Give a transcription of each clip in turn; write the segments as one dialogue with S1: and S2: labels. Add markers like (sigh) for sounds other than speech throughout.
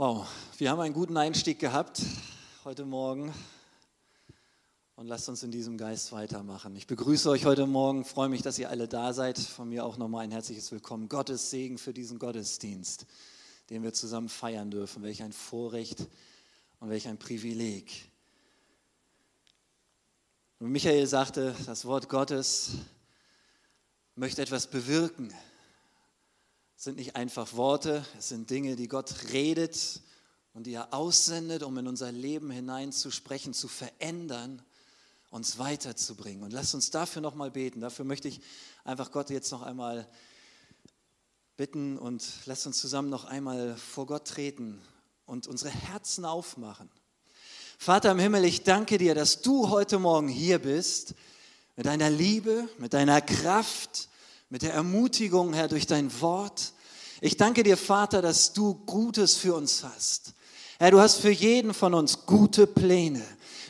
S1: Wow, wir haben einen guten Einstieg gehabt heute Morgen und lasst uns in diesem Geist weitermachen. Ich begrüße euch heute Morgen, freue mich, dass ihr alle da seid. Von mir auch nochmal ein herzliches Willkommen. Gottes Segen für diesen Gottesdienst, den wir zusammen feiern dürfen. Welch ein Vorrecht und welch ein Privileg. Und Michael sagte, das Wort Gottes möchte etwas bewirken sind nicht einfach Worte, es sind Dinge, die Gott redet und die er aussendet, um in unser Leben hineinzusprechen, zu verändern, uns weiterzubringen. Und lasst uns dafür nochmal beten. Dafür möchte ich einfach Gott jetzt noch einmal bitten und lasst uns zusammen noch einmal vor Gott treten und unsere Herzen aufmachen. Vater im Himmel, ich danke dir, dass du heute Morgen hier bist, mit deiner Liebe, mit deiner Kraft, mit der Ermutigung, Herr, durch dein Wort. Ich danke dir, Vater, dass du Gutes für uns hast. Herr, du hast für jeden von uns gute Pläne.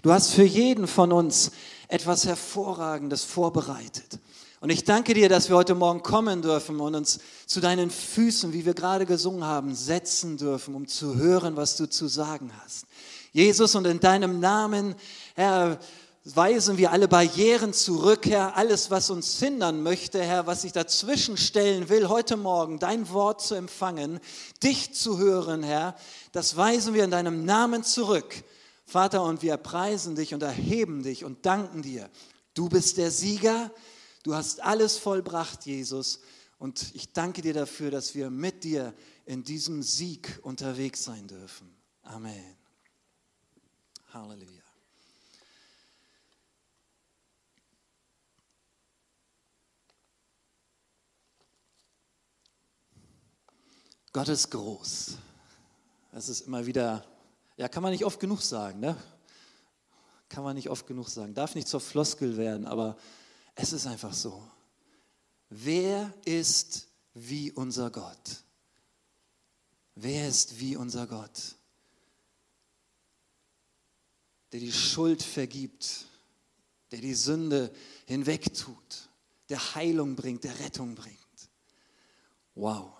S1: Du hast für jeden von uns etwas Hervorragendes vorbereitet. Und ich danke dir, dass wir heute Morgen kommen dürfen und uns zu deinen Füßen, wie wir gerade gesungen haben, setzen dürfen, um zu hören, was du zu sagen hast. Jesus, und in deinem Namen, Herr, weisen wir alle Barrieren zurück, Herr, alles, was uns hindern möchte, Herr, was sich dazwischen stellen will, heute Morgen dein Wort zu empfangen, dich zu hören, Herr, das weisen wir in deinem Namen zurück. Vater, und wir preisen dich und erheben dich und danken dir. Du bist der Sieger, du hast alles vollbracht, Jesus, und ich danke dir dafür, dass wir mit dir in diesem Sieg unterwegs sein dürfen. Amen. Halleluja. Gott ist groß. Das ist immer wieder, ja, kann man nicht oft genug sagen, ne? Kann man nicht oft genug sagen. Darf nicht zur Floskel werden, aber es ist einfach so. Wer ist wie unser Gott? Wer ist wie unser Gott? Der die Schuld vergibt, der die Sünde hinwegtut, der Heilung bringt, der Rettung bringt. Wow.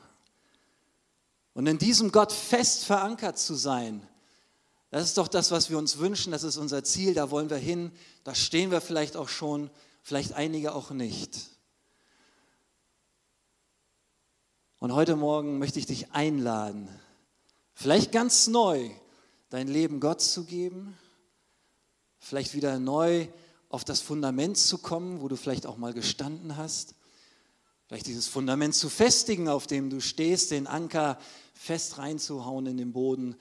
S1: Und in diesem Gott fest verankert zu sein, das ist doch das, was wir uns wünschen, das ist unser Ziel, da wollen wir hin, da stehen wir vielleicht auch schon, vielleicht einige auch nicht. Und heute Morgen möchte ich dich einladen, vielleicht ganz neu dein Leben Gott zu geben, vielleicht wieder neu auf das Fundament zu kommen, wo du vielleicht auch mal gestanden hast, vielleicht dieses Fundament zu festigen, auf dem du stehst, den Anker fest reinzuhauen in den Boden,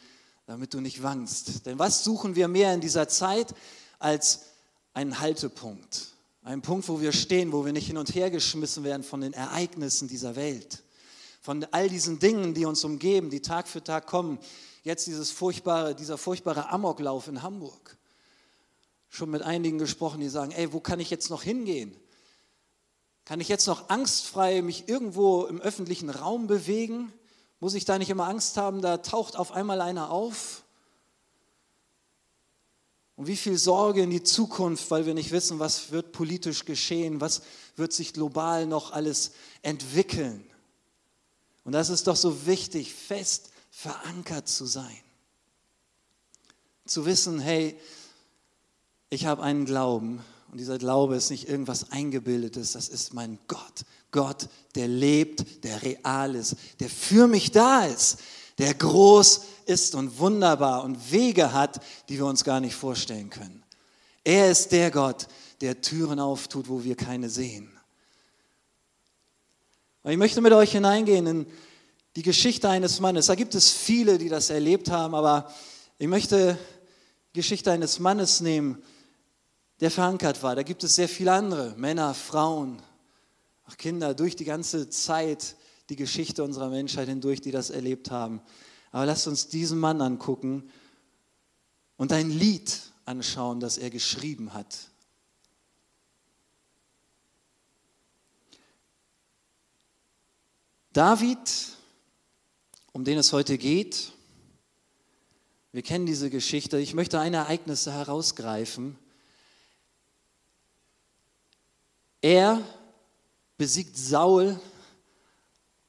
S1: damit du nicht wankst. Denn was suchen wir mehr in dieser Zeit als einen Haltepunkt? Einen Punkt, wo wir stehen, wo wir nicht hin und her geschmissen werden von den Ereignissen dieser Welt, von all diesen Dingen, die uns umgeben, die Tag für Tag kommen. Jetzt dieses furchtbare, dieser furchtbare Amoklauf in Hamburg. Schon mit einigen gesprochen, die sagen, ey, wo kann ich jetzt noch hingehen? Kann ich jetzt noch angstfrei mich irgendwo im öffentlichen Raum bewegen? Muss ich da nicht immer Angst haben, da taucht auf einmal einer auf? Und wie viel Sorge in die Zukunft, weil wir nicht wissen, was wird politisch geschehen, was wird sich global noch alles entwickeln. Und das ist doch so wichtig, fest verankert zu sein. Zu wissen, hey, ich habe einen Glauben und dieser Glaube ist nicht irgendwas Eingebildetes, das ist mein Gott. Gott, der lebt, der real ist, der für mich da ist, der groß ist und wunderbar und Wege hat, die wir uns gar nicht vorstellen können. Er ist der Gott, der Türen auftut, wo wir keine sehen. Und ich möchte mit euch hineingehen in die Geschichte eines Mannes. Da gibt es viele, die das erlebt haben, aber ich möchte die Geschichte eines Mannes nehmen, der verankert war. Da gibt es sehr viele andere, Männer, Frauen, auch Kinder, durch die ganze Zeit, die Geschichte unserer Menschheit hindurch, die das erlebt haben. Aber lasst uns diesen Mann angucken und ein Lied anschauen, das er geschrieben hat. David, um den es heute geht, wir kennen diese Geschichte. Ich möchte ein Ereignis herausgreifen. Er besiegt Saul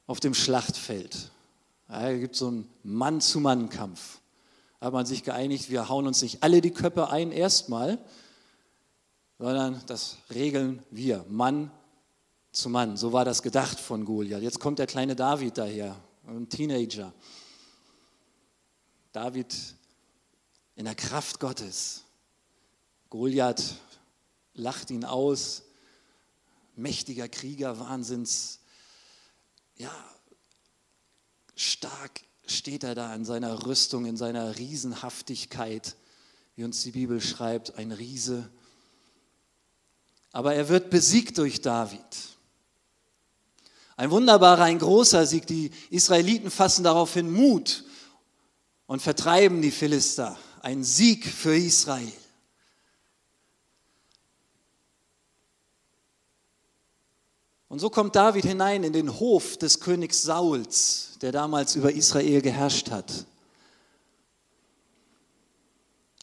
S1: auf dem Schlachtfeld. Es gibt so einen Mann-zu-Mann-Kampf. Da hat man sich geeinigt, wir hauen uns nicht alle die Köpfe ein erstmal, sondern das regeln wir, Mann zu Mann. So war das gedacht von Goliath. Jetzt kommt der kleine David daher, ein Teenager. David in der Kraft Gottes. Goliath lacht ihn aus, mächtiger Krieger, Wahnsinns, ja, stark steht er da in seiner Rüstung, in seiner Riesenhaftigkeit, wie uns die Bibel schreibt, ein Riese. Aber er wird besiegt durch David. Ein wunderbarer, ein großer Sieg. Die Israeliten fassen daraufhin Mut und vertreiben die Philister. Ein Sieg für Israel. Und so kommt David hinein in den Hof des Königs Sauls, der damals über Israel geherrscht hat.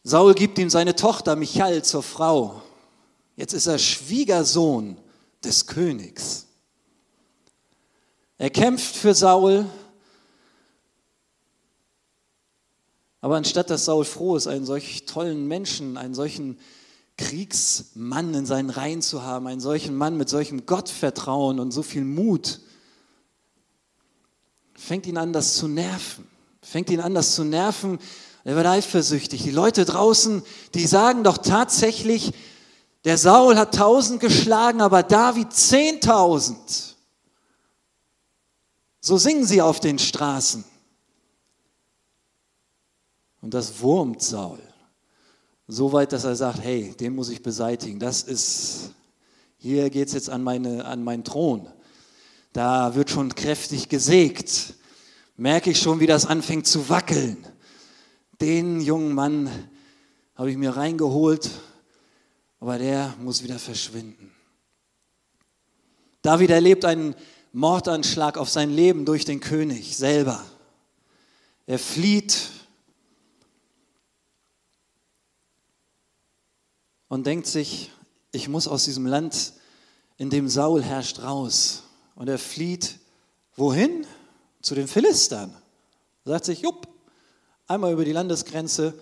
S1: Saul gibt ihm seine Tochter Michal zur Frau. Jetzt ist er Schwiegersohn des Königs. Er kämpft für Saul, aber anstatt dass Saul froh ist, einen solch tollen Menschen, einen solchen Kriegsmann in seinen Reihen zu haben, einen solchen Mann mit solchem Gottvertrauen und so viel Mut, fängt ihn an, das zu nerven. Fängt ihn an, das zu nerven. Er wird eifersüchtig. Die Leute draußen, die sagen doch tatsächlich, der Saul hat tausend geschlagen, aber David zehntausend. So singen sie auf den Straßen. Und das wurmt Saul. So weit, dass er sagt, hey, den muss ich beseitigen. Das ist, hier geht es jetzt an, meine, an meinen Thron. Da wird schon kräftig gesägt. Merke ich schon, wie das anfängt zu wackeln. Den jungen Mann habe ich mir reingeholt, aber der muss wieder verschwinden. David erlebt einen Mordanschlag auf sein Leben durch den König selber. Er flieht und denkt sich, ich muss aus diesem Land, in dem Saul herrscht, raus. Und er flieht wohin? Zu den Philistern. Er sagt sich, jupp, einmal über die Landesgrenze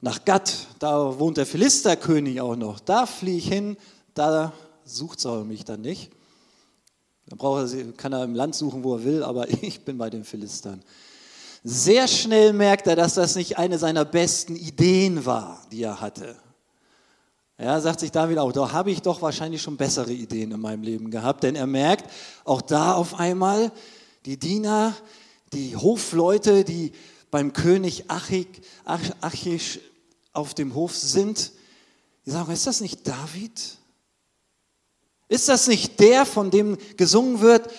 S1: nach Gad, da wohnt der Philisterkönig auch noch. Da fliehe ich hin, da sucht Saul mich dann nicht. Da braucht er, kann er im Land suchen, wo er will, aber (laughs) ich bin bei den Philistern. Sehr schnell merkt er, dass das nicht eine seiner besten Ideen war, die er hatte. Ja, sagt sich David auch, da habe ich doch wahrscheinlich schon bessere Ideen in meinem Leben gehabt, denn er merkt auch da auf einmal, die Diener, die Hofleute, die beim König Achish auf dem Hof sind, die sagen, ist das nicht David? Ist das nicht der, von dem gesungen wird,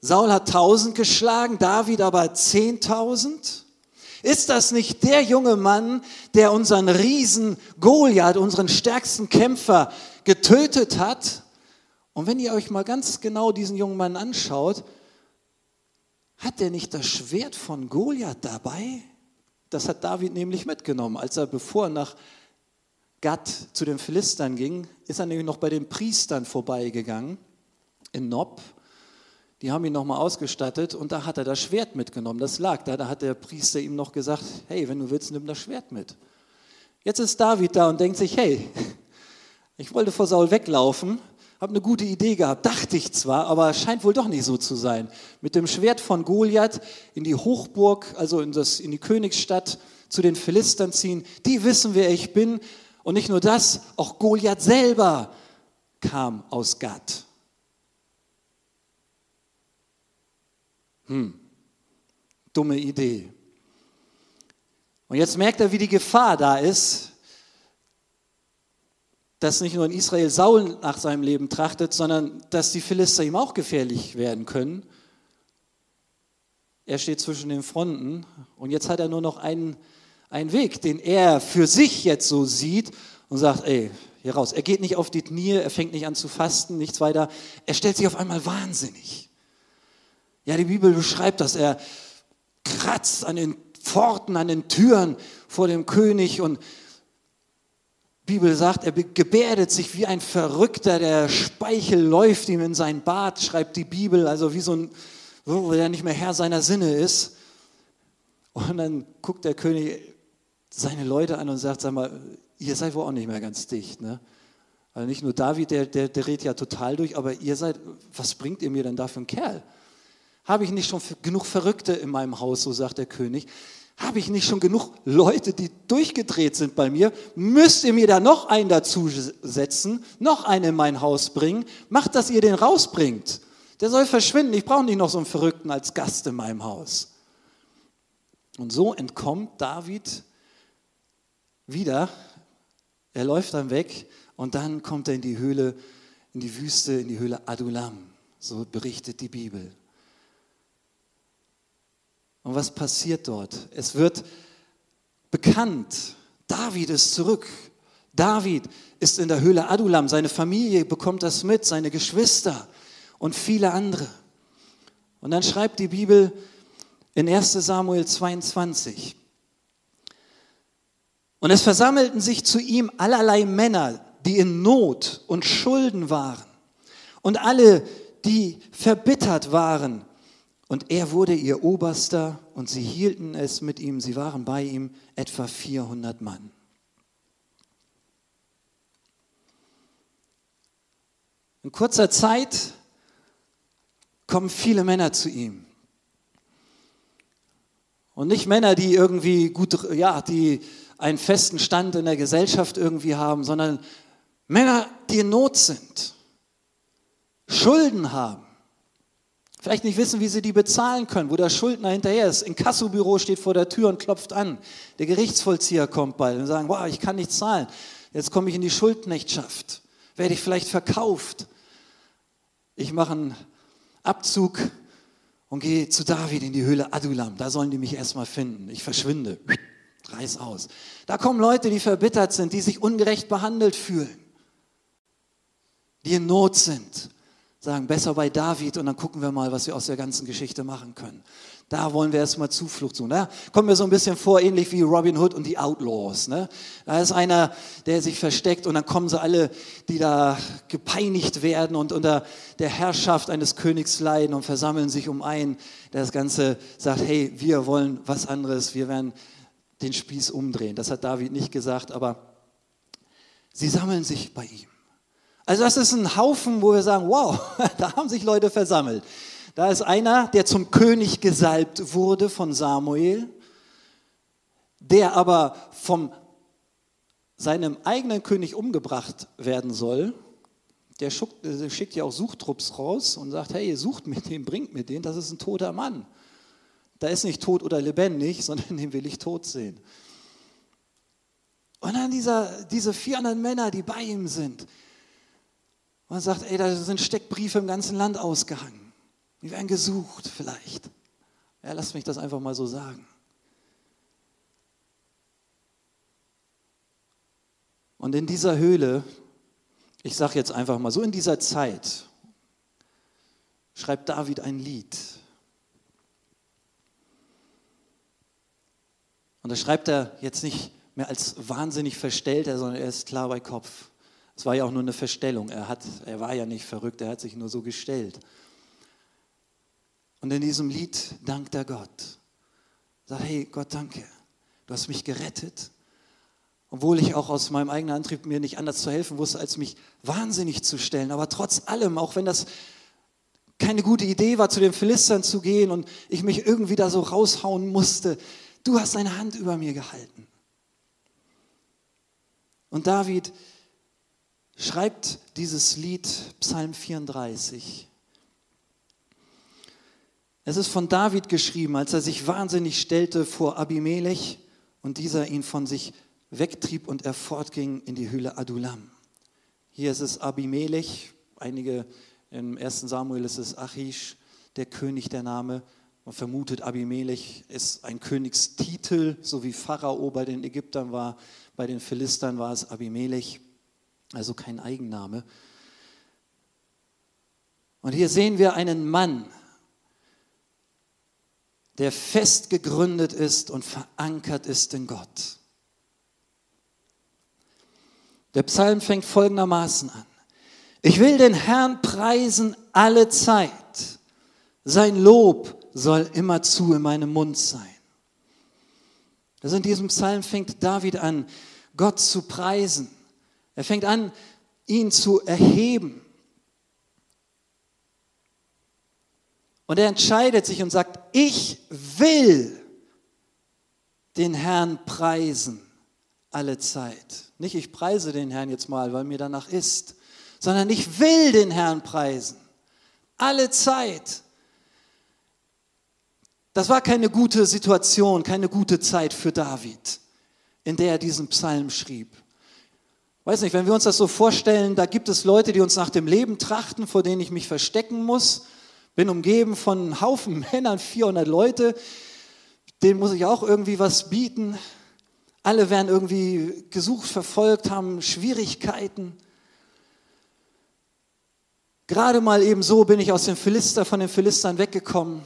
S1: Saul hat tausend geschlagen, David aber zehntausend? Ist das nicht der junge Mann, der unseren Riesen Goliath, unseren stärksten Kämpfer, getötet hat? Und wenn ihr euch mal ganz genau diesen jungen Mann anschaut, hat er nicht das Schwert von Goliath dabei? Das hat David nämlich mitgenommen, als er, bevor nach Gad zu den Philistern ging, ist er nämlich noch bei den Priestern vorbeigegangen in Nob die haben ihn nochmal ausgestattet und da hat er das Schwert mitgenommen. Das lag da. Da hat der Priester ihm noch gesagt, hey, wenn du willst, nimm das Schwert mit. Jetzt ist David da und denkt sich, hey, (laughs) ich wollte vor Saul weglaufen, habe eine gute Idee gehabt, dachte ich zwar, aber scheint wohl doch nicht so zu sein. Mit dem Schwert von Goliath in die Hochburg, also in, das, in die Königsstadt zu den Philistern ziehen, die wissen, wer ich bin. Und nicht nur das, auch Goliath selber kam aus Gad. Hm, dumme Idee. Und jetzt merkt er, wie die Gefahr da ist, dass nicht nur in Israel Saul nach seinem Leben trachtet, sondern dass die Philister ihm auch gefährlich werden können. Er steht zwischen den Fronten und jetzt hat er nur noch einen, einen Weg, den er für sich jetzt so sieht und sagt, ey, hier raus. Er geht nicht auf die Knie, er fängt nicht an zu fasten, nichts weiter. Er stellt sich auf einmal wahnsinnig. Ja, die Bibel beschreibt das. Er kratzt an den Pforten, an den Türen vor dem König und die Bibel sagt, er gebärdet sich wie ein Verrückter, der Speichel läuft ihm in sein Bart, schreibt die Bibel, also wie so ein, wo er nicht mehr Herr seiner Sinne ist. Und dann guckt der König seine Leute an und sagt, sag mal, ihr seid wohl auch nicht mehr ganz dicht. Ne? Also nicht nur David, der, der, der redet ja total durch, aber ihr seid, was bringt ihr mir denn da für einen Kerl? Habe ich nicht schon genug Verrückte in meinem Haus, so sagt der König. Habe ich nicht schon genug Leute, die durchgedreht sind bei mir? Müsst ihr mir da noch einen dazu setzen, noch einen in mein Haus bringen? Macht, dass ihr den rausbringt. Der soll verschwinden. Ich brauche nicht noch so einen Verrückten als Gast in meinem Haus. Und so entkommt David wieder. Er läuft dann weg und dann kommt er in die Höhle, in die Wüste, in die Höhle Adulam. So berichtet die Bibel. Und was passiert dort? Es wird bekannt, David ist zurück. David ist in der Höhle Adulam. Seine Familie bekommt das mit, seine Geschwister und viele andere. Und dann schreibt die Bibel in 1 Samuel 22. Und es versammelten sich zu ihm allerlei Männer, die in Not und Schulden waren. Und alle, die verbittert waren und er wurde ihr Oberster und sie hielten es mit ihm, sie waren bei ihm etwa 400 Mann. In kurzer Zeit kommen viele Männer zu ihm. Und nicht Männer, die irgendwie gut, ja, die einen festen Stand in der Gesellschaft irgendwie haben, sondern Männer, die in Not sind, Schulden haben Vielleicht nicht wissen, wie sie die bezahlen können, wo der Schuldner hinterher ist. Ein Kassobüro steht vor der Tür und klopft an. Der Gerichtsvollzieher kommt bald und sagt, wow, ich kann nicht zahlen. Jetzt komme ich in die Schuldknechtschaft. Werde ich vielleicht verkauft. Ich mache einen Abzug und gehe zu David in die Höhle Adulam. Da sollen die mich erstmal finden. Ich verschwinde. Reiß aus. Da kommen Leute, die verbittert sind, die sich ungerecht behandelt fühlen, die in Not sind sagen, besser bei David und dann gucken wir mal, was wir aus der ganzen Geschichte machen können. Da wollen wir erstmal Zuflucht suchen. Da kommen wir so ein bisschen vor, ähnlich wie Robin Hood und die Outlaws. Ne? Da ist einer, der sich versteckt und dann kommen sie alle, die da gepeinigt werden und unter der Herrschaft eines Königs leiden und versammeln sich um einen, der das Ganze sagt, hey, wir wollen was anderes, wir werden den Spieß umdrehen. Das hat David nicht gesagt, aber sie sammeln sich bei ihm. Also das ist ein Haufen, wo wir sagen, wow, (laughs) da haben sich Leute versammelt. Da ist einer, der zum König gesalbt wurde von Samuel, der aber von seinem eigenen König umgebracht werden soll. Der schickt ja auch Suchtrupps raus und sagt, hey, sucht mit dem, bringt mit dem, das ist ein toter Mann. Da ist nicht tot oder lebendig, (laughs) sondern den will ich tot sehen. Und dann dieser, diese 400 Männer, die bei ihm sind, man sagt, ey, da sind Steckbriefe im ganzen Land ausgehangen. Die werden gesucht vielleicht. Ja, lasst mich das einfach mal so sagen. Und in dieser Höhle, ich sage jetzt einfach mal so, in dieser Zeit schreibt David ein Lied. Und da schreibt er jetzt nicht mehr als wahnsinnig verstellter, sondern er ist klar bei Kopf. Es war ja auch nur eine Verstellung. Er, hat, er war ja nicht verrückt, er hat sich nur so gestellt. Und in diesem Lied dankt er Gott. Sagt, hey Gott, danke. Du hast mich gerettet. Obwohl ich auch aus meinem eigenen Antrieb mir nicht anders zu helfen wusste, als mich wahnsinnig zu stellen. Aber trotz allem, auch wenn das keine gute Idee war, zu den Philistern zu gehen und ich mich irgendwie da so raushauen musste, du hast deine Hand über mir gehalten. Und David schreibt dieses Lied Psalm 34. Es ist von David geschrieben, als er sich wahnsinnig stellte vor Abimelech und dieser ihn von sich wegtrieb und er fortging in die Höhle Adulam. Hier ist es Abimelech, einige im 1. Samuel ist es Achish, der König der Name. Man vermutet, Abimelech ist ein Königstitel, so wie Pharao bei den Ägyptern war. Bei den Philistern war es Abimelech also kein Eigenname. Und hier sehen wir einen Mann, der fest gegründet ist und verankert ist in Gott. Der Psalm fängt folgendermaßen an. Ich will den Herrn preisen alle Zeit. Sein Lob soll immerzu in meinem Mund sein. Also in diesem Psalm fängt David an, Gott zu preisen. Er fängt an, ihn zu erheben. Und er entscheidet sich und sagt, ich will den Herrn preisen alle Zeit. Nicht ich preise den Herrn jetzt mal, weil mir danach ist, sondern ich will den Herrn preisen. Alle Zeit. Das war keine gute Situation, keine gute Zeit für David, in der er diesen Psalm schrieb. Weiß nicht, wenn wir uns das so vorstellen, da gibt es Leute, die uns nach dem Leben trachten, vor denen ich mich verstecken muss. Bin umgeben von einem Haufen (laughs) Männern, 400 Leute, denen muss ich auch irgendwie was bieten. Alle werden irgendwie gesucht, verfolgt, haben Schwierigkeiten. Gerade mal eben so bin ich aus dem Philister, von den Philistern weggekommen.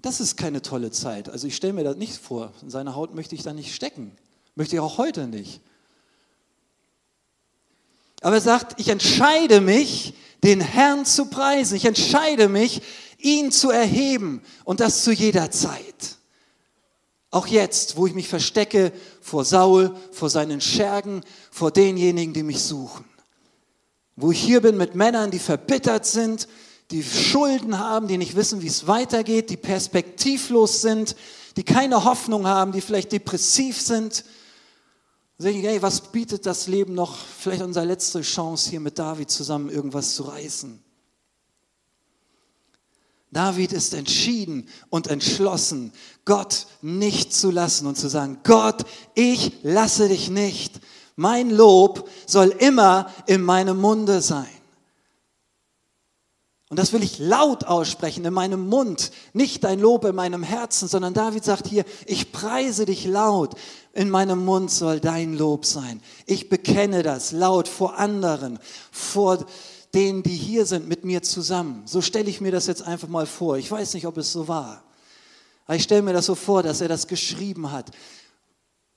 S1: Das ist keine tolle Zeit. Also ich stelle mir das nicht vor. In seiner Haut möchte ich da nicht stecken. Möchte ich auch heute nicht. Aber er sagt, ich entscheide mich, den Herrn zu preisen. Ich entscheide mich, ihn zu erheben und das zu jeder Zeit. Auch jetzt, wo ich mich verstecke vor Saul, vor seinen Schergen, vor denjenigen, die mich suchen. Wo ich hier bin mit Männern, die verbittert sind, die Schulden haben, die nicht wissen, wie es weitergeht, die perspektivlos sind, die keine Hoffnung haben, die vielleicht depressiv sind. Sag ich, hey, was bietet das Leben noch? Vielleicht unsere letzte Chance, hier mit David zusammen irgendwas zu reißen. David ist entschieden und entschlossen, Gott nicht zu lassen und zu sagen, Gott, ich lasse dich nicht. Mein Lob soll immer in meinem Munde sein. Und das will ich laut aussprechen in meinem Mund, nicht dein Lob in meinem Herzen, sondern David sagt hier, ich preise dich laut, in meinem Mund soll dein Lob sein. Ich bekenne das laut vor anderen, vor denen, die hier sind mit mir zusammen. So stelle ich mir das jetzt einfach mal vor. Ich weiß nicht, ob es so war. Aber ich stelle mir das so vor, dass er das geschrieben hat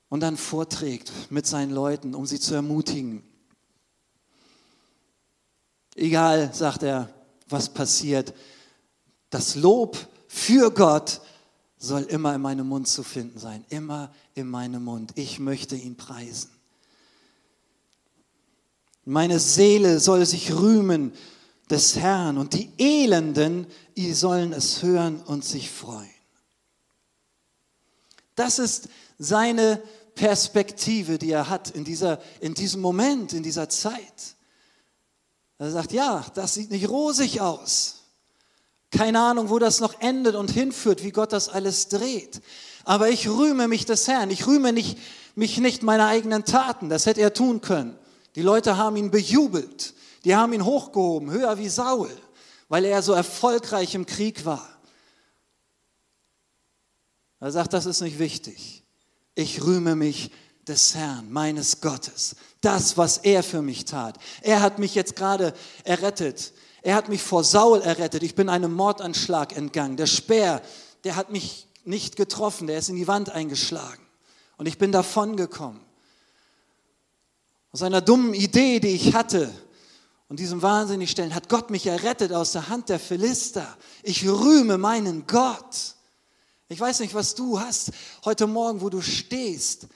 S1: und dann vorträgt mit seinen Leuten, um sie zu ermutigen. Egal, sagt er, was passiert, das Lob für Gott soll immer in meinem Mund zu finden sein, immer in meinem Mund. Ich möchte ihn preisen. Meine Seele soll sich rühmen des Herrn und die Elenden, die sollen es hören und sich freuen. Das ist seine Perspektive, die er hat in, dieser, in diesem Moment, in dieser Zeit. Er sagt, ja, das sieht nicht rosig aus. Keine Ahnung, wo das noch endet und hinführt, wie Gott das alles dreht. Aber ich rühme mich des Herrn. Ich rühme nicht, mich nicht meiner eigenen Taten. Das hätte er tun können. Die Leute haben ihn bejubelt. Die haben ihn hochgehoben, höher wie Saul, weil er so erfolgreich im Krieg war. Er sagt, das ist nicht wichtig. Ich rühme mich des Herrn, meines Gottes. Das, was er für mich tat. Er hat mich jetzt gerade errettet. Er hat mich vor Saul errettet. Ich bin einem Mordanschlag entgangen. Der Speer, der hat mich nicht getroffen. Der ist in die Wand eingeschlagen. Und ich bin davon gekommen. Aus einer dummen Idee, die ich hatte und diesem wahnsinnig Stellen, hat Gott mich errettet aus der Hand der Philister. Ich rühme meinen Gott. Ich weiß nicht, was du hast heute Morgen, wo du stehst.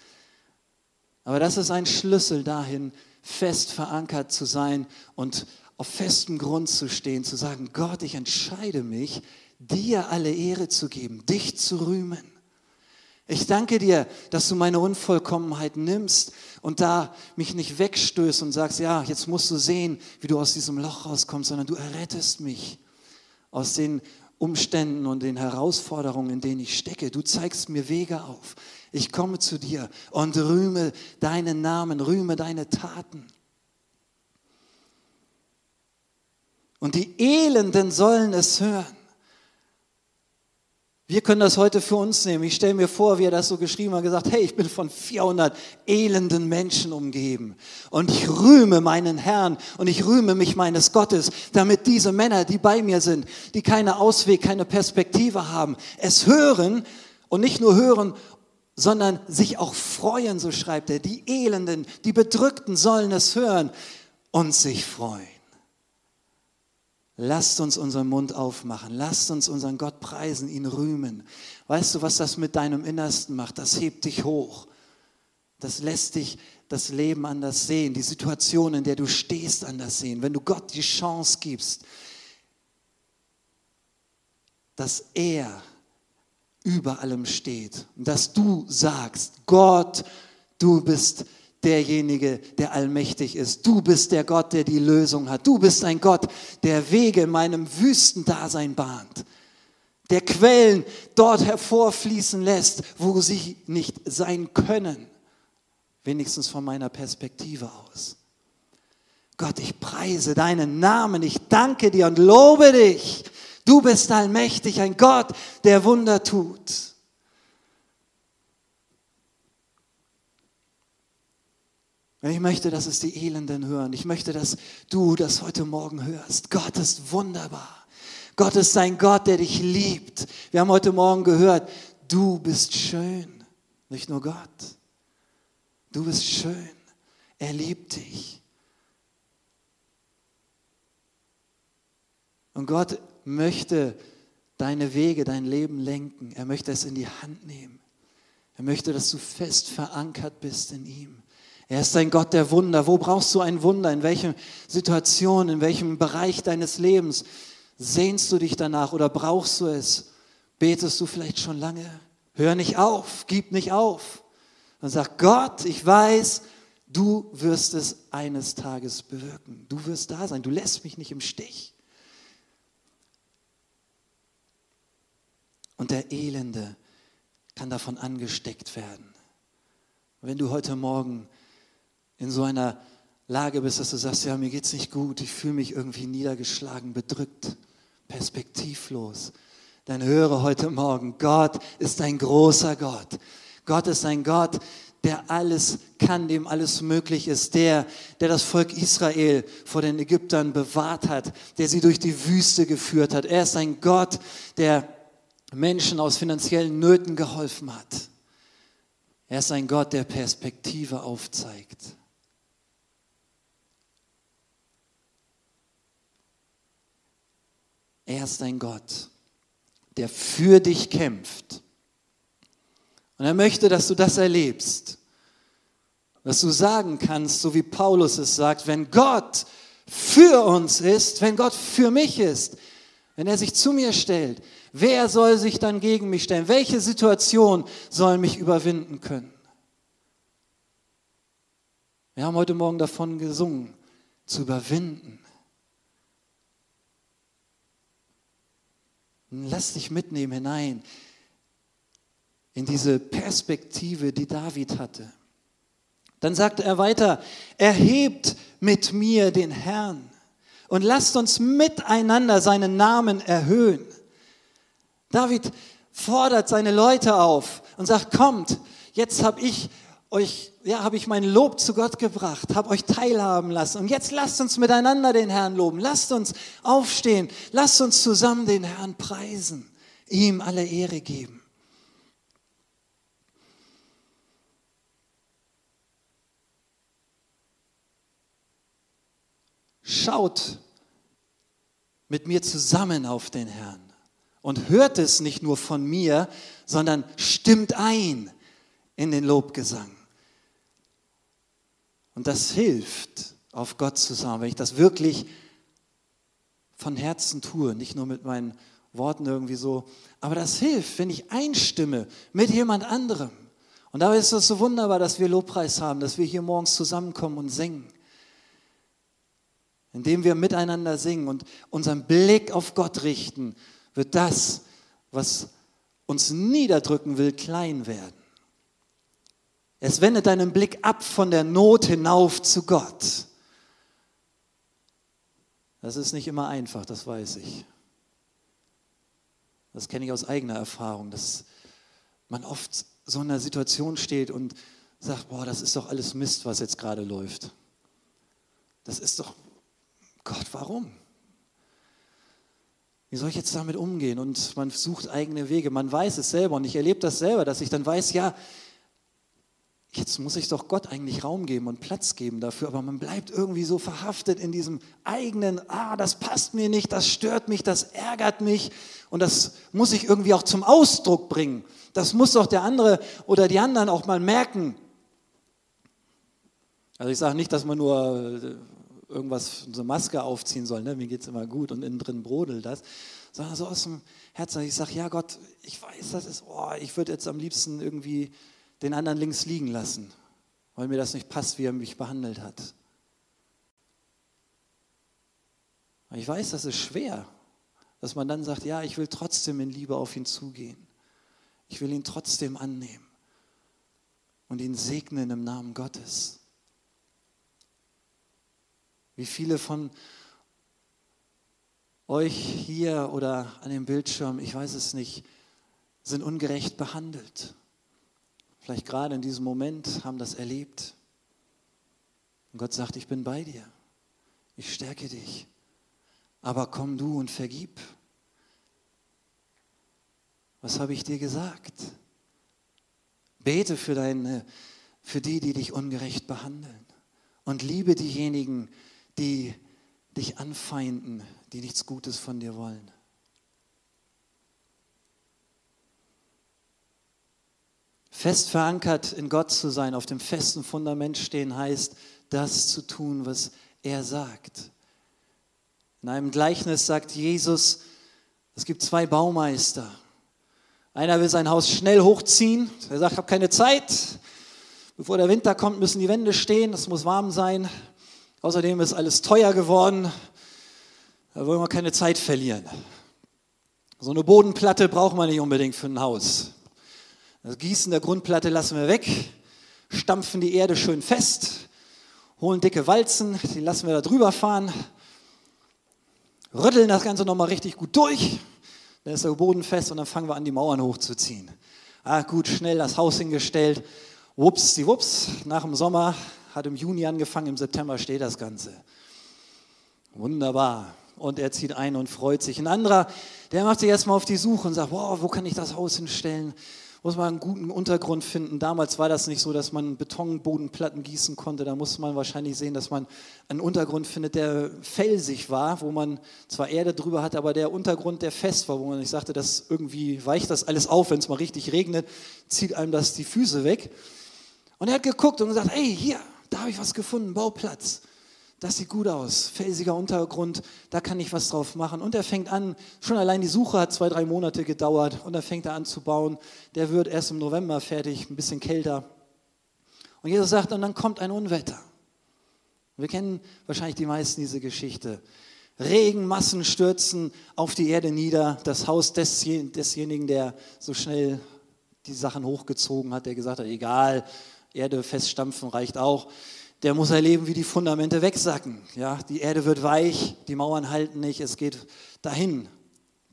S1: Aber das ist ein Schlüssel dahin, fest verankert zu sein und auf festem Grund zu stehen, zu sagen, Gott, ich entscheide mich, dir alle Ehre zu geben, dich zu rühmen. Ich danke dir, dass du meine Unvollkommenheit nimmst und da mich nicht wegstößt und sagst, ja, jetzt musst du sehen, wie du aus diesem Loch rauskommst, sondern du errettest mich aus den Umständen und den Herausforderungen, in denen ich stecke. Du zeigst mir Wege auf. Ich komme zu dir und rühme deinen Namen, rühme deine Taten. Und die Elenden sollen es hören. Wir können das heute für uns nehmen. Ich stelle mir vor, wie er das so geschrieben hat, gesagt, hey, ich bin von 400 elenden Menschen umgeben und ich rühme meinen Herrn und ich rühme mich meines Gottes, damit diese Männer, die bei mir sind, die keine Ausweg, keine Perspektive haben, es hören und nicht nur hören, sondern sich auch freuen, so schreibt er. Die Elenden, die Bedrückten sollen es hören und sich freuen. Lasst uns unseren Mund aufmachen. Lasst uns unseren Gott preisen, ihn rühmen. Weißt du, was das mit deinem Innersten macht? Das hebt dich hoch. Das lässt dich das Leben anders sehen, die Situation, in der du stehst, anders sehen. Wenn du Gott die Chance gibst, dass er über allem steht und dass du sagst, Gott, du bist derjenige, der allmächtig ist. Du bist der Gott, der die Lösung hat. Du bist ein Gott, der Wege in meinem Wüstendasein bahnt. Der Quellen dort hervorfließen lässt, wo sie nicht sein können. Wenigstens von meiner Perspektive aus. Gott, ich preise deinen Namen. Ich danke dir und lobe dich. Du bist allmächtig, ein Gott, der Wunder tut. Ich möchte, dass es die Elenden hören. Ich möchte, dass du das heute Morgen hörst. Gott ist wunderbar. Gott ist ein Gott, der dich liebt. Wir haben heute Morgen gehört, du bist schön. Nicht nur Gott. Du bist schön. Er liebt dich. Und Gott möchte deine Wege, dein Leben lenken. Er möchte es in die Hand nehmen. Er möchte, dass du fest verankert bist in ihm. Er ist ein Gott der Wunder. Wo brauchst du ein Wunder? In welcher Situation, in welchem Bereich deines Lebens sehnst du dich danach oder brauchst du es? Betest du vielleicht schon lange? Hör nicht auf, gib nicht auf. Und sag, Gott, ich weiß, du wirst es eines Tages bewirken. Du wirst da sein. Du lässt mich nicht im Stich. Und der Elende kann davon angesteckt werden. Wenn du heute Morgen in so einer Lage bist, dass du sagst, ja, mir geht's nicht gut, ich fühle mich irgendwie niedergeschlagen, bedrückt, perspektivlos, dann höre heute Morgen, Gott ist ein großer Gott. Gott ist ein Gott, der alles kann, dem alles möglich ist, der, der das Volk Israel vor den Ägyptern bewahrt hat, der sie durch die Wüste geführt hat. Er ist ein Gott, der Menschen aus finanziellen Nöten geholfen hat. Er ist ein Gott, der Perspektive aufzeigt. Er ist ein Gott, der für dich kämpft. Und er möchte, dass du das erlebst. Dass du sagen kannst, so wie Paulus es sagt, wenn Gott für uns ist, wenn Gott für mich ist, wenn er sich zu mir stellt, wer soll sich dann gegen mich stellen? Welche Situation soll mich überwinden können? Wir haben heute Morgen davon gesungen, zu überwinden. Lass dich mitnehmen hinein in diese Perspektive, die David hatte. Dann sagte er weiter, erhebt mit mir den Herrn und lasst uns miteinander seinen Namen erhöhen. David fordert seine Leute auf und sagt, kommt, jetzt habe ich euch, ja, habe ich mein Lob zu Gott gebracht, habe euch teilhaben lassen. Und jetzt lasst uns miteinander den Herrn loben. Lasst uns aufstehen. Lasst uns zusammen den Herrn preisen, ihm alle Ehre geben. Schaut mit mir zusammen auf den Herrn und hört es nicht nur von mir, sondern stimmt ein in den Lobgesang. Und das hilft, auf Gott zu sagen, wenn ich das wirklich von Herzen tue, nicht nur mit meinen Worten irgendwie so, aber das hilft, wenn ich einstimme mit jemand anderem. Und dabei ist es so wunderbar, dass wir Lobpreis haben, dass wir hier morgens zusammenkommen und singen. Indem wir miteinander singen und unseren Blick auf Gott richten, wird das, was uns niederdrücken will, klein werden. Es wendet deinen Blick ab von der Not hinauf zu Gott. Das ist nicht immer einfach, das weiß ich. Das kenne ich aus eigener Erfahrung, dass man oft so in einer Situation steht und sagt, boah, das ist doch alles Mist, was jetzt gerade läuft. Das ist doch, Gott, warum? Wie soll ich jetzt damit umgehen? Und man sucht eigene Wege. Man weiß es selber und ich erlebe das selber, dass ich dann weiß, ja, jetzt muss ich doch Gott eigentlich Raum geben und Platz geben dafür, aber man bleibt irgendwie so verhaftet in diesem eigenen, ah, das passt mir nicht, das stört mich, das ärgert mich und das muss ich irgendwie auch zum Ausdruck bringen. Das muss doch der andere oder die anderen auch mal merken. Also ich sage nicht, dass man nur äh, irgendwas, so eine Maske aufziehen soll, ne? mir geht es immer gut und innen drin brodelt das, sondern so aus dem Herzen, ich sage, ja Gott, ich weiß, das ist, oh, ich würde jetzt am liebsten irgendwie den anderen links liegen lassen, weil mir das nicht passt, wie er mich behandelt hat. Ich weiß, das ist schwer, dass man dann sagt, ja, ich will trotzdem in Liebe auf ihn zugehen. Ich will ihn trotzdem annehmen und ihn segnen im Namen Gottes. Wie viele von euch hier oder an dem Bildschirm, ich weiß es nicht, sind ungerecht behandelt? vielleicht gerade in diesem Moment haben das erlebt. Und Gott sagt, ich bin bei dir. Ich stärke dich. Aber komm du und vergib. Was habe ich dir gesagt? Bete für, deine, für die, die dich ungerecht behandeln. Und liebe diejenigen, die dich anfeinden, die nichts Gutes von dir wollen. Fest verankert in Gott zu sein, auf dem festen Fundament stehen, heißt, das zu tun, was er sagt. In einem Gleichnis sagt Jesus, es gibt zwei Baumeister. Einer will sein Haus schnell hochziehen. Er sagt, ich habe keine Zeit. Bevor der Winter kommt, müssen die Wände stehen. Es muss warm sein. Außerdem ist alles teuer geworden. Da wollen wir keine Zeit verlieren. So eine Bodenplatte braucht man nicht unbedingt für ein Haus. Das Gießen der Grundplatte lassen wir weg, stampfen die Erde schön fest, holen dicke Walzen, die lassen wir da drüber fahren, rütteln das Ganze nochmal richtig gut durch, dann ist der Boden fest und dann fangen wir an, die Mauern hochzuziehen. Ah, gut, schnell das Haus hingestellt, wups, die wups, nach dem Sommer, hat im Juni angefangen, im September steht das Ganze. Wunderbar. Und er zieht ein und freut sich. Ein anderer, der macht sich erstmal auf die Suche und sagt, wow, wo kann ich das Haus hinstellen? muss man einen guten Untergrund finden. Damals war das nicht so, dass man Betonbodenplatten gießen konnte. Da musste man wahrscheinlich sehen, dass man einen Untergrund findet, der felsig war, wo man zwar Erde drüber hat, aber der Untergrund, der fest war, wo man nicht sagte, das irgendwie weicht das alles auf, wenn es mal richtig regnet, zieht einem das die Füße weg. Und er hat geguckt und gesagt, hey, hier, da habe ich was gefunden, Bauplatz das sieht gut aus, felsiger Untergrund, da kann ich was drauf machen. Und er fängt an, schon allein die Suche hat zwei, drei Monate gedauert und dann fängt er an zu bauen. Der wird erst im November fertig, ein bisschen kälter. Und Jesus sagt, und dann kommt ein Unwetter. Wir kennen wahrscheinlich die meisten diese Geschichte. Regenmassen stürzen auf die Erde nieder. Das Haus desjenigen, der so schnell die Sachen hochgezogen hat, der gesagt hat, egal, Erde feststampfen reicht auch der muss erleben, wie die Fundamente wegsacken. Ja, die Erde wird weich, die Mauern halten nicht, es geht dahin.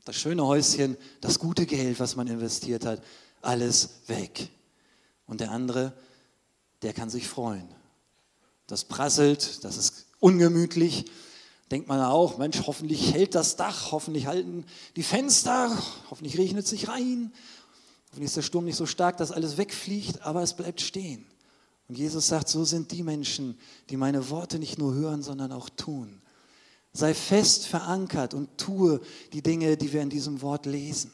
S1: Das schöne Häuschen, das gute Geld, was man investiert hat, alles weg. Und der andere, der kann sich freuen. Das prasselt, das ist ungemütlich. Denkt man auch, Mensch, hoffentlich hält das Dach, hoffentlich halten die Fenster, hoffentlich regnet es sich rein, hoffentlich ist der Sturm nicht so stark, dass alles wegfliegt, aber es bleibt stehen. Und Jesus sagt, so sind die Menschen, die meine Worte nicht nur hören, sondern auch tun. Sei fest verankert und tue die Dinge, die wir in diesem Wort lesen.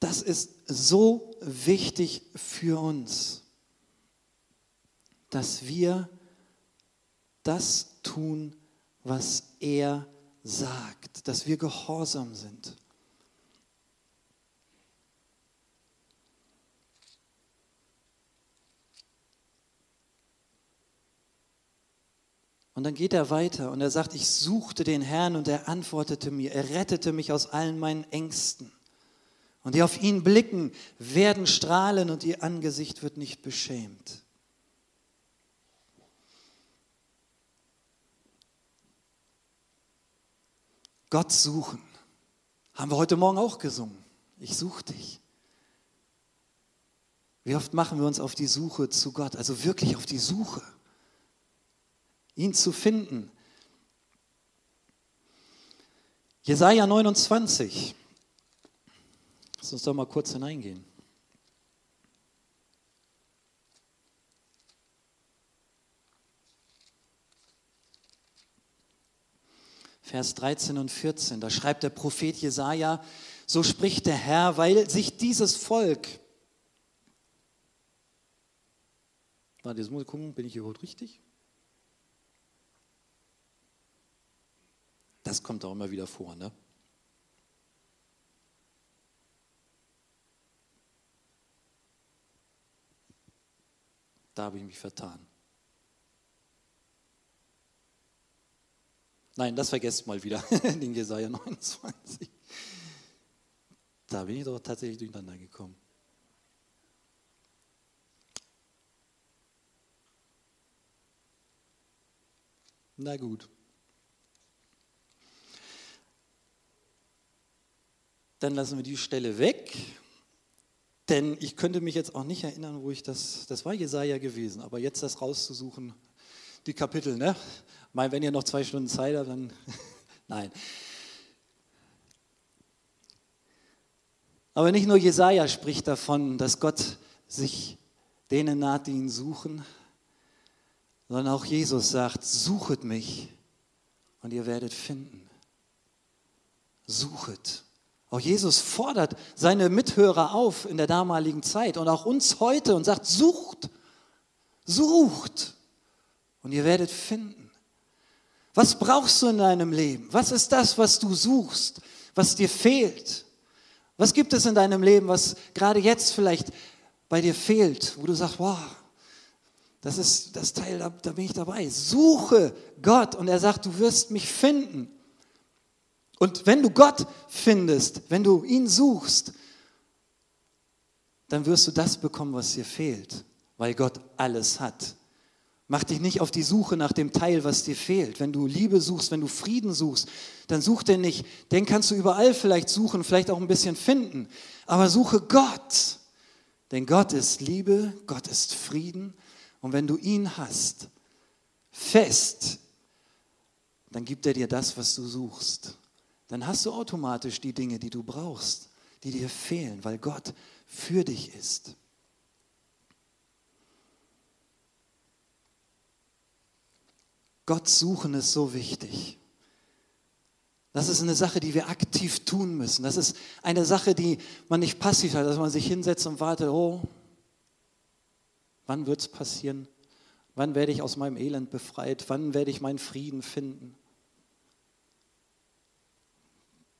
S1: Das ist so wichtig für uns, dass wir das tun, was er sagt, dass wir gehorsam sind. Und dann geht er weiter und er sagt, ich suchte den Herrn und er antwortete mir, er rettete mich aus allen meinen Ängsten. Und die auf ihn blicken, werden strahlen und ihr Angesicht wird nicht beschämt. Gott suchen. Haben wir heute Morgen auch gesungen. Ich suche dich. Wie oft machen wir uns auf die Suche zu Gott, also wirklich auf die Suche ihn zu finden. Jesaja 29. Lass uns doch mal kurz hineingehen. Vers 13 und 14, da schreibt der Prophet Jesaja: So spricht der Herr, weil sich dieses Volk. Warte, jetzt muss ich gucken, bin ich überhaupt richtig? Das kommt auch immer wieder vor, ne? Da habe ich mich vertan. Nein, das vergesst mal wieder, (laughs) den Jesaja 29. Da bin ich doch tatsächlich durcheinander gekommen. Na gut. Dann lassen wir die Stelle weg denn ich könnte mich jetzt auch nicht erinnern, wo ich das, das war Jesaja gewesen, aber jetzt das rauszusuchen, die Kapitel, ne? Mein, wenn ihr noch zwei Stunden Zeit habt, dann, (laughs) nein. Aber nicht nur Jesaja spricht davon, dass Gott sich denen naht, die ihn suchen, sondern auch Jesus sagt, suchet mich und ihr werdet finden. Suchet. Auch Jesus fordert seine Mithörer auf in der damaligen Zeit und auch uns heute und sagt, sucht, sucht und ihr werdet finden. Was brauchst du in deinem Leben? Was ist das, was du suchst, was dir fehlt? Was gibt es in deinem Leben, was gerade jetzt vielleicht bei dir fehlt, wo du sagst, wow, das ist das Teil, da, da bin ich dabei. Suche Gott und er sagt, du wirst mich finden. Und wenn du Gott findest, wenn du ihn suchst, dann wirst du das bekommen, was dir fehlt, weil Gott alles hat. Mach dich nicht auf die Suche nach dem Teil, was dir fehlt. Wenn du Liebe suchst, wenn du Frieden suchst, dann such den nicht. Den kannst du überall vielleicht suchen, vielleicht auch ein bisschen finden. Aber suche Gott. Denn Gott ist Liebe, Gott ist Frieden. Und wenn du ihn hast, fest, dann gibt er dir das, was du suchst dann hast du automatisch die Dinge, die du brauchst, die dir fehlen, weil Gott für dich ist. Gott suchen ist so wichtig. Das ist eine Sache, die wir aktiv tun müssen. Das ist eine Sache, die man nicht passiv hat, dass man sich hinsetzt und wartet, oh, wann wird es passieren? Wann werde ich aus meinem Elend befreit? Wann werde ich meinen Frieden finden?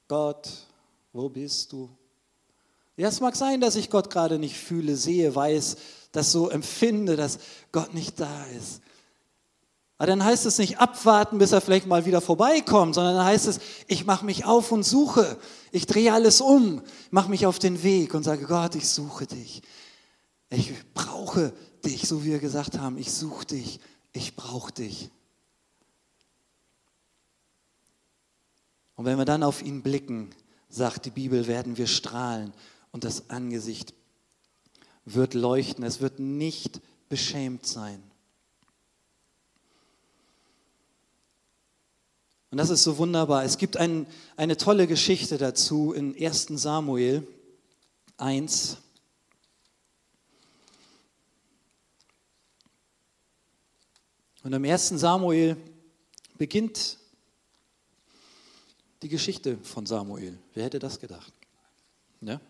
S1: Gott, wo bist du? Ja, es mag sein, dass ich Gott gerade nicht fühle, sehe, weiß, das so empfinde, dass Gott nicht da ist. Aber dann heißt es nicht abwarten, bis er vielleicht mal wieder vorbeikommt, sondern dann heißt es, ich mache mich auf und suche. Ich drehe alles um, mache mich auf den Weg und sage, Gott, ich suche dich. Ich brauche dich, so wie wir gesagt haben, ich suche dich, ich brauche dich. Und wenn wir dann auf ihn blicken, sagt die Bibel, werden wir strahlen und das Angesicht wird leuchten. Es wird nicht beschämt sein. Und das ist so wunderbar. Es gibt ein, eine tolle Geschichte dazu in 1 Samuel 1. Und im 1 Samuel beginnt die Geschichte von Samuel. Wer hätte das gedacht? Ja?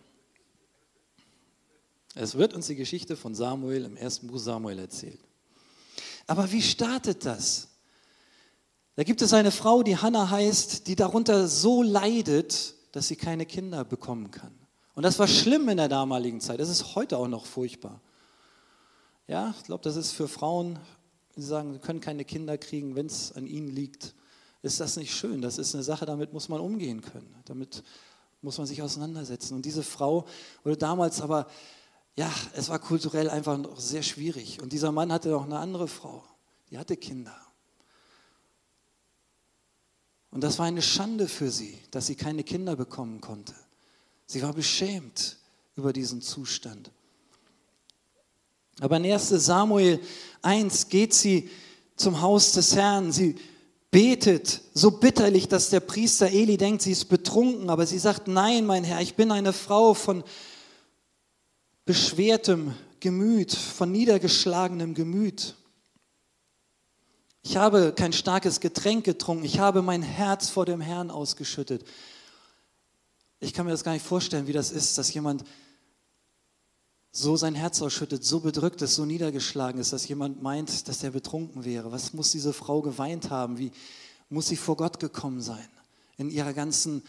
S1: Es wird uns die Geschichte von Samuel im ersten Buch Samuel erzählt. Aber wie startet das? Da gibt es eine Frau, die Hannah heißt, die darunter so leidet, dass sie keine Kinder bekommen kann. Und das war schlimm in der damaligen Zeit. Das ist heute auch noch furchtbar. Ja, ich glaube, das ist für Frauen, die sagen, sie können keine Kinder kriegen, wenn es an ihnen liegt ist das nicht schön? Das ist eine Sache, damit muss man umgehen können. Damit muss man sich auseinandersetzen. Und diese Frau wurde damals aber, ja, es war kulturell einfach noch sehr schwierig. Und dieser Mann hatte noch eine andere Frau, die hatte Kinder. Und das war eine Schande für sie, dass sie keine Kinder bekommen konnte. Sie war beschämt über diesen Zustand. Aber in 1 Samuel 1 geht sie zum Haus des Herrn. Sie betet so bitterlich, dass der Priester Eli denkt, sie ist betrunken, aber sie sagt, nein, mein Herr, ich bin eine Frau von beschwertem Gemüt, von niedergeschlagenem Gemüt. Ich habe kein starkes Getränk getrunken. Ich habe mein Herz vor dem Herrn ausgeschüttet. Ich kann mir das gar nicht vorstellen, wie das ist, dass jemand so sein Herz ausschüttet, so bedrückt ist, so niedergeschlagen ist, dass jemand meint, dass er betrunken wäre. Was muss diese Frau geweint haben? Wie muss sie vor Gott gekommen sein? In ihrer ganzen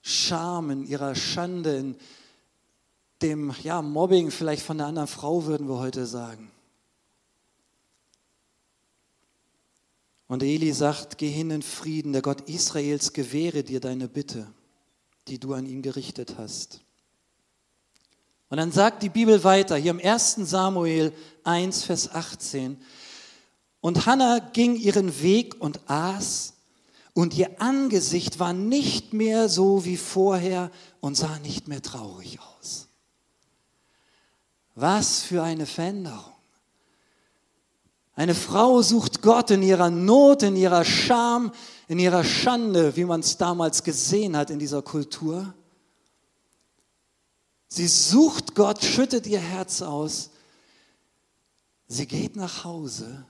S1: Scham, in ihrer Schande, in dem ja, Mobbing vielleicht von der anderen Frau, würden wir heute sagen. Und Eli sagt, geh hin in Frieden, der Gott Israels gewähre dir deine Bitte, die du an ihn gerichtet hast. Und dann sagt die Bibel weiter, hier im 1. Samuel 1, Vers 18, und Hannah ging ihren Weg und aß, und ihr Angesicht war nicht mehr so wie vorher und sah nicht mehr traurig aus. Was für eine Veränderung. Eine Frau sucht Gott in ihrer Not, in ihrer Scham, in ihrer Schande, wie man es damals gesehen hat in dieser Kultur. Sie sucht Gott, schüttet ihr Herz aus. Sie geht nach Hause,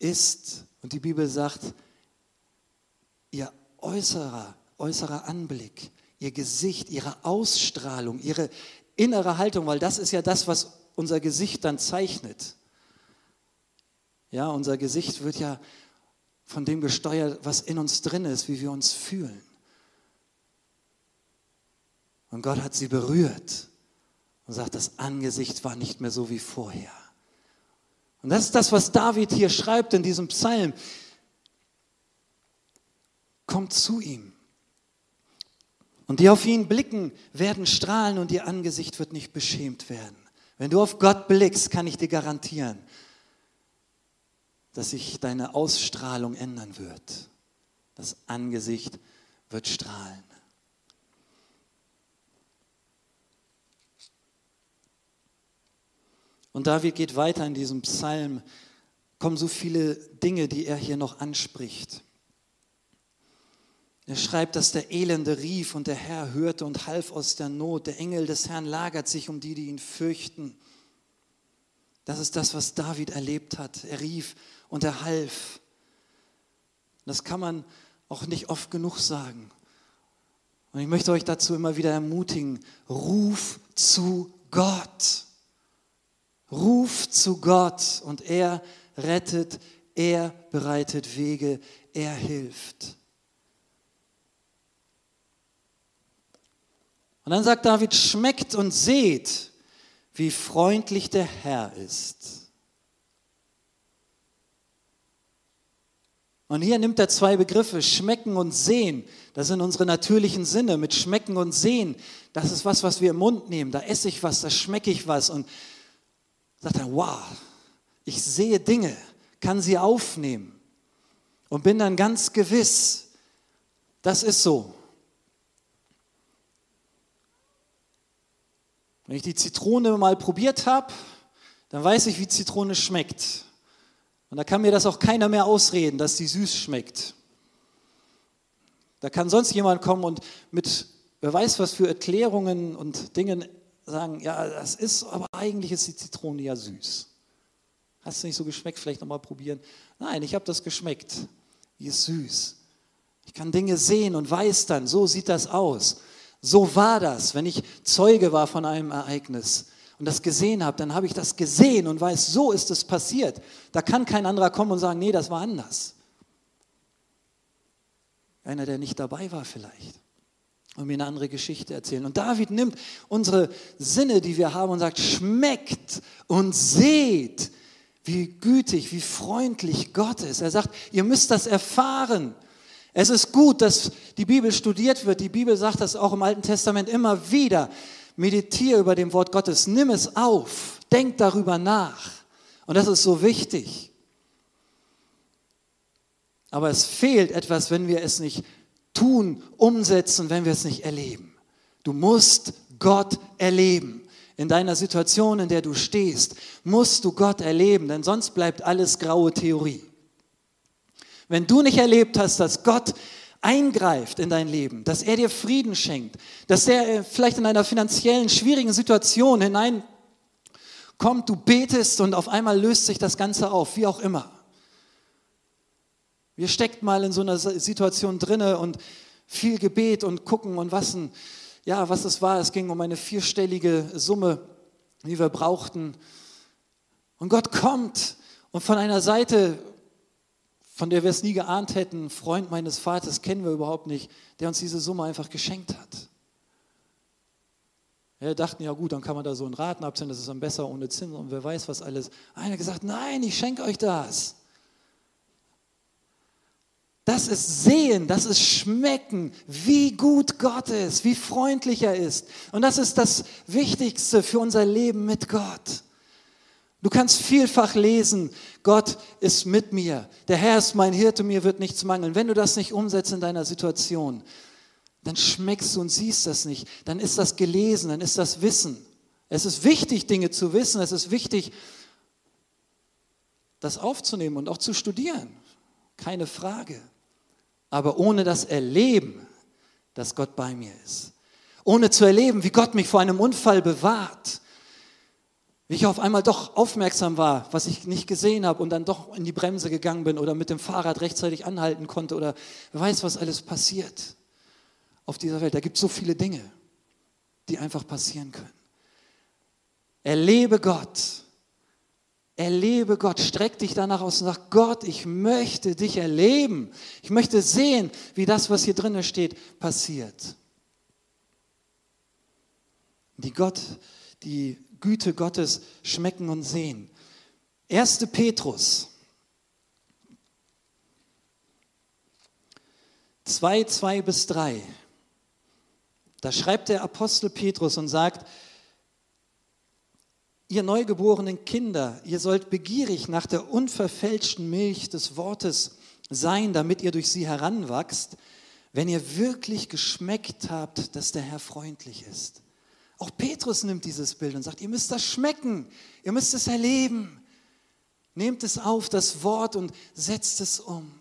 S1: isst und die Bibel sagt, ihr äußerer, äußerer Anblick, ihr Gesicht, ihre Ausstrahlung, ihre innere Haltung, weil das ist ja das, was unser Gesicht dann zeichnet. Ja, unser Gesicht wird ja von dem gesteuert, was in uns drin ist, wie wir uns fühlen. Und Gott hat sie berührt und sagt, das Angesicht war nicht mehr so wie vorher. Und das ist das, was David hier schreibt in diesem Psalm. Kommt zu ihm. Und die auf ihn blicken, werden strahlen und ihr Angesicht wird nicht beschämt werden. Wenn du auf Gott blickst, kann ich dir garantieren, dass sich deine Ausstrahlung ändern wird. Das Angesicht wird strahlen. Und David geht weiter in diesem Psalm, kommen so viele Dinge, die er hier noch anspricht. Er schreibt, dass der Elende rief und der Herr hörte und half aus der Not. Der Engel des Herrn lagert sich um die, die ihn fürchten. Das ist das, was David erlebt hat. Er rief und er half. Das kann man auch nicht oft genug sagen. Und ich möchte euch dazu immer wieder ermutigen, ruf zu Gott. Ruf zu Gott und er rettet, er bereitet Wege, er hilft. Und dann sagt David, schmeckt und seht, wie freundlich der Herr ist. Und hier nimmt er zwei Begriffe, schmecken und sehen. Das sind unsere natürlichen Sinne. Mit schmecken und sehen, das ist was, was wir im Mund nehmen. Da esse ich was, da schmecke ich was. Und sagt er, wow, ich sehe Dinge, kann sie aufnehmen und bin dann ganz gewiss, das ist so. Wenn ich die Zitrone mal probiert habe, dann weiß ich, wie Zitrone schmeckt. Und da kann mir das auch keiner mehr ausreden, dass sie süß schmeckt. Da kann sonst jemand kommen und mit, wer weiß was für Erklärungen und Dingen sagen, ja, das ist, aber eigentlich ist die Zitrone ja süß. Hast du nicht so geschmeckt? Vielleicht nochmal probieren. Nein, ich habe das geschmeckt. Die ist süß. Ich kann Dinge sehen und weiß dann, so sieht das aus. So war das, wenn ich Zeuge war von einem Ereignis und das gesehen habe, dann habe ich das gesehen und weiß, so ist es passiert. Da kann kein anderer kommen und sagen, nee, das war anders. Einer, der nicht dabei war vielleicht und mir eine andere Geschichte erzählen. Und David nimmt unsere Sinne, die wir haben und sagt, schmeckt und seht, wie gütig, wie freundlich Gott ist. Er sagt, ihr müsst das erfahren. Es ist gut, dass die Bibel studiert wird. Die Bibel sagt das auch im Alten Testament immer wieder. Meditiere über dem Wort Gottes, nimm es auf, denk darüber nach. Und das ist so wichtig. Aber es fehlt etwas, wenn wir es nicht tun, umsetzen, wenn wir es nicht erleben. Du musst Gott erleben. In deiner Situation, in der du stehst, musst du Gott erleben, denn sonst bleibt alles graue Theorie. Wenn du nicht erlebt hast, dass Gott eingreift in dein Leben, dass er dir Frieden schenkt, dass er äh, vielleicht in einer finanziellen schwierigen Situation hineinkommt, du betest und auf einmal löst sich das Ganze auf, wie auch immer. Wir steckt mal in so einer Situation drinne und viel Gebet und gucken und was, ja, was es war. Es ging um eine vierstellige Summe, die wir brauchten. Und Gott kommt und von einer Seite, von der wir es nie geahnt hätten, Freund meines Vaters kennen wir überhaupt nicht, der uns diese Summe einfach geschenkt hat. Wir dachten, ja gut, dann kann man da so einen Raten abziehen, das ist dann besser ohne Zins und wer weiß was alles. Einer gesagt, nein, ich schenke euch das. Das ist sehen, das ist schmecken, wie gut Gott ist, wie freundlich er ist. Und das ist das Wichtigste für unser Leben mit Gott. Du kannst vielfach lesen, Gott ist mit mir, der Herr ist mein Hirte, mir wird nichts mangeln. Wenn du das nicht umsetzt in deiner Situation, dann schmeckst du und siehst das nicht. Dann ist das gelesen, dann ist das Wissen. Es ist wichtig, Dinge zu wissen. Es ist wichtig, das aufzunehmen und auch zu studieren. Keine Frage. Aber ohne das Erleben, dass Gott bei mir ist. Ohne zu erleben, wie Gott mich vor einem Unfall bewahrt. Wie ich auf einmal doch aufmerksam war, was ich nicht gesehen habe und dann doch in die Bremse gegangen bin oder mit dem Fahrrad rechtzeitig anhalten konnte oder wer weiß, was alles passiert auf dieser Welt. Da gibt es so viele Dinge, die einfach passieren können. Erlebe Gott. Erlebe Gott. Streck dich danach aus und sag, Gott, ich möchte dich erleben. Ich möchte sehen, wie das, was hier drinnen steht, passiert. Die Gott, die Güte Gottes schmecken und sehen. 1. Petrus 2, 2 bis 3. Da schreibt der Apostel Petrus und sagt, ihr neugeborenen Kinder, ihr sollt begierig nach der unverfälschten Milch des Wortes sein, damit ihr durch sie heranwachst, wenn ihr wirklich geschmeckt habt, dass der Herr freundlich ist. Auch Petrus nimmt dieses Bild und sagt, ihr müsst das schmecken, ihr müsst es erleben. Nehmt es auf, das Wort, und setzt es um.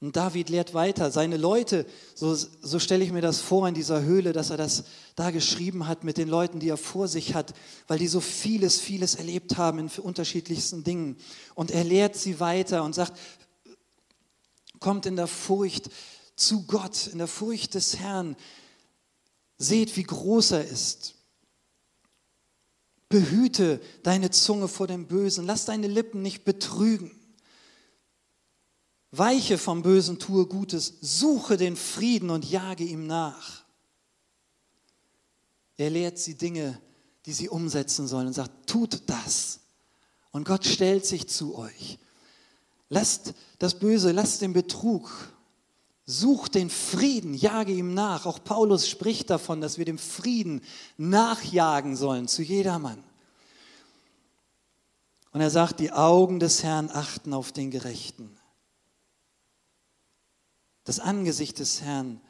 S1: Und David lehrt weiter, seine Leute, so, so stelle ich mir das vor in dieser Höhle, dass er das da geschrieben hat mit den Leuten, die er vor sich hat, weil die so vieles, vieles erlebt haben in unterschiedlichsten Dingen. Und er lehrt sie weiter und sagt, kommt in der Furcht zu Gott, in der Furcht des Herrn. Seht, wie groß er ist. Behüte deine Zunge vor dem Bösen. Lass deine Lippen nicht betrügen. Weiche vom Bösen, tue Gutes, suche den Frieden und jage ihm nach. Er lehrt sie Dinge, die sie umsetzen sollen und sagt, tut das. Und Gott stellt sich zu euch. Lasst das Böse, lasst den Betrug. Sucht den Frieden, jage ihm nach. Auch Paulus spricht davon, dass wir dem Frieden nachjagen sollen zu jedermann. Und er sagt, die Augen des Herrn achten auf den Gerechten das Angesicht des Herrn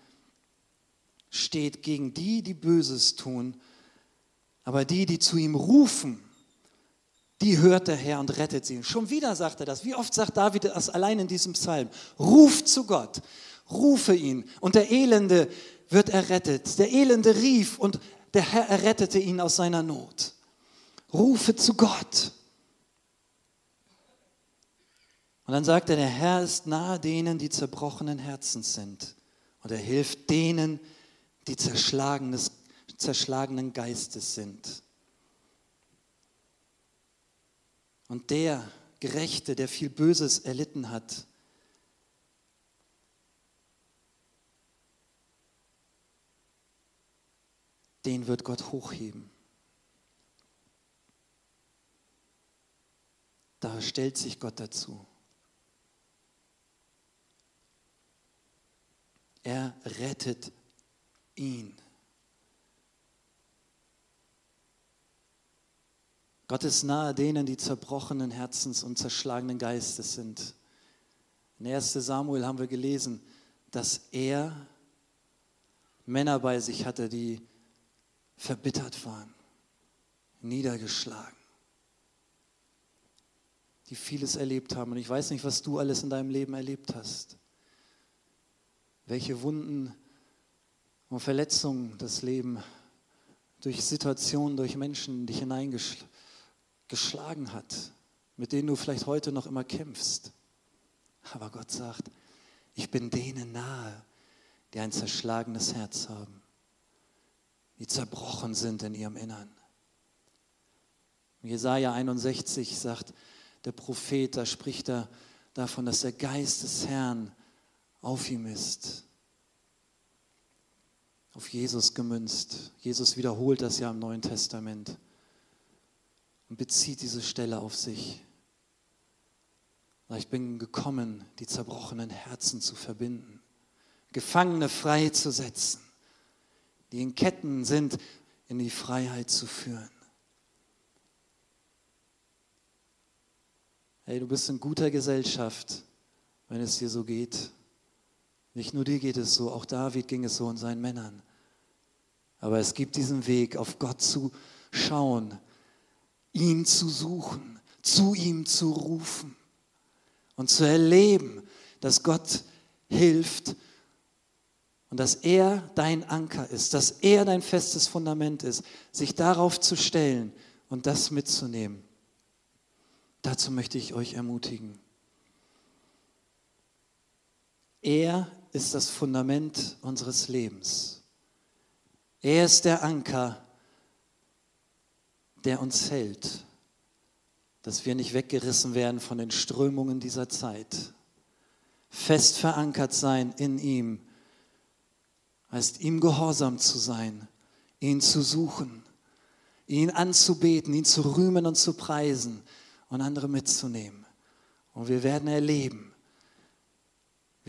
S1: steht gegen die, die Böses tun, aber die, die zu ihm rufen, die hört der Herr und rettet sie. Schon wieder sagt er das. Wie oft sagt David das allein in diesem Psalm? Ruf zu Gott, rufe ihn und der Elende wird errettet. Der Elende rief und der Herr errettete ihn aus seiner Not. Rufe zu Gott. Und dann sagt er, der Herr ist nahe denen, die zerbrochenen Herzens sind. Und er hilft denen, die zerschlagenen Geistes sind. Und der Gerechte, der viel Böses erlitten hat, den wird Gott hochheben. Da stellt sich Gott dazu. Er rettet ihn. Gott ist nahe denen, die zerbrochenen Herzens und zerschlagenen Geistes sind. In 1 Samuel haben wir gelesen, dass er Männer bei sich hatte, die verbittert waren, niedergeschlagen, die vieles erlebt haben. Und ich weiß nicht, was du alles in deinem Leben erlebt hast welche Wunden und Verletzungen das Leben durch Situationen, durch Menschen dich hineingeschlagen hat, mit denen du vielleicht heute noch immer kämpfst. Aber Gott sagt, ich bin denen nahe, die ein zerschlagenes Herz haben, die zerbrochen sind in ihrem Innern. Jesaja 61 sagt der Prophet, da spricht er davon, dass der Geist des Herrn auf ihm ist. Auf Jesus gemünzt. Jesus wiederholt das ja im Neuen Testament und bezieht diese Stelle auf sich. Ich bin gekommen, die zerbrochenen Herzen zu verbinden, Gefangene freizusetzen, die in Ketten sind, in die Freiheit zu führen. Hey, du bist in guter Gesellschaft, wenn es dir so geht. Nicht nur dir geht es so, auch David ging es so und seinen Männern. Aber es gibt diesen Weg, auf Gott zu schauen, ihn zu suchen, zu ihm zu rufen und zu erleben, dass Gott hilft und dass er dein Anker ist, dass er dein festes Fundament ist, sich darauf zu stellen und das mitzunehmen. Dazu möchte ich euch ermutigen. Er ist das Fundament unseres Lebens. Er ist der Anker, der uns hält, dass wir nicht weggerissen werden von den Strömungen dieser Zeit. Fest verankert sein in ihm heißt ihm gehorsam zu sein, ihn zu suchen, ihn anzubeten, ihn zu rühmen und zu preisen und andere mitzunehmen. Und wir werden erleben,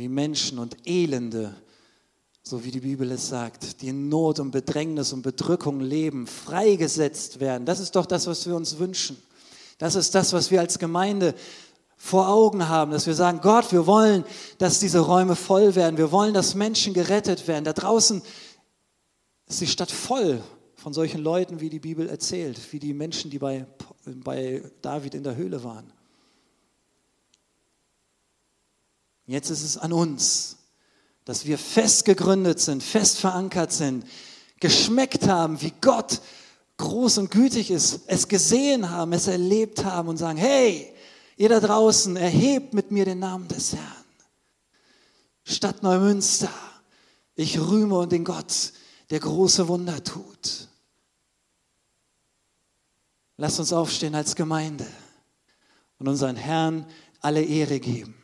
S1: wie Menschen und Elende, so wie die Bibel es sagt, die in Not und Bedrängnis und Bedrückung leben, freigesetzt werden. Das ist doch das, was wir uns wünschen. Das ist das, was wir als Gemeinde vor Augen haben, dass wir sagen, Gott, wir wollen, dass diese Räume voll werden. Wir wollen, dass Menschen gerettet werden. Da draußen ist die Stadt voll von solchen Leuten, wie die Bibel erzählt, wie die Menschen, die bei, bei David in der Höhle waren. Jetzt ist es an uns, dass wir fest gegründet sind, fest verankert sind, geschmeckt haben, wie Gott groß und gütig ist, es gesehen haben, es erlebt haben und sagen, hey, ihr da draußen, erhebt mit mir den Namen des Herrn. Stadt Neumünster, ich rühme und den Gott, der große Wunder tut. Lasst uns aufstehen als Gemeinde und unseren Herrn alle Ehre geben.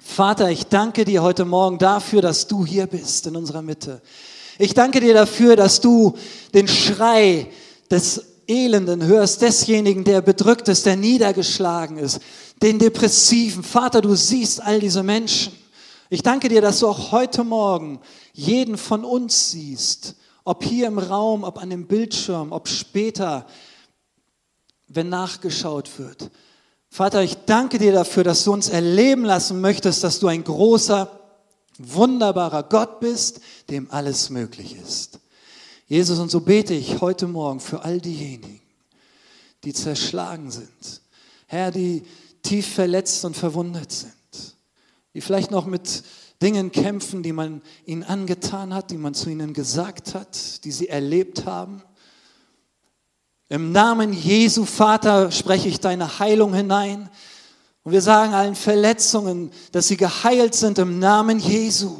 S1: Vater, ich danke dir heute Morgen dafür, dass du hier bist in unserer Mitte. Ich danke dir dafür, dass du den Schrei des Elenden hörst, desjenigen, der bedrückt ist, der niedergeschlagen ist, den Depressiven. Vater, du siehst all diese Menschen. Ich danke dir, dass du auch heute Morgen jeden von uns siehst, ob hier im Raum, ob an dem Bildschirm, ob später wenn nachgeschaut wird. Vater, ich danke dir dafür, dass du uns erleben lassen möchtest, dass du ein großer, wunderbarer Gott bist, dem alles möglich ist. Jesus, und so bete ich heute Morgen für all diejenigen, die zerschlagen sind. Herr, die tief verletzt und verwundet sind, die vielleicht noch mit Dingen kämpfen, die man ihnen angetan hat, die man zu ihnen gesagt hat, die sie erlebt haben. Im Namen Jesu, Vater, spreche ich deine Heilung hinein. Und wir sagen allen Verletzungen, dass sie geheilt sind im Namen Jesu.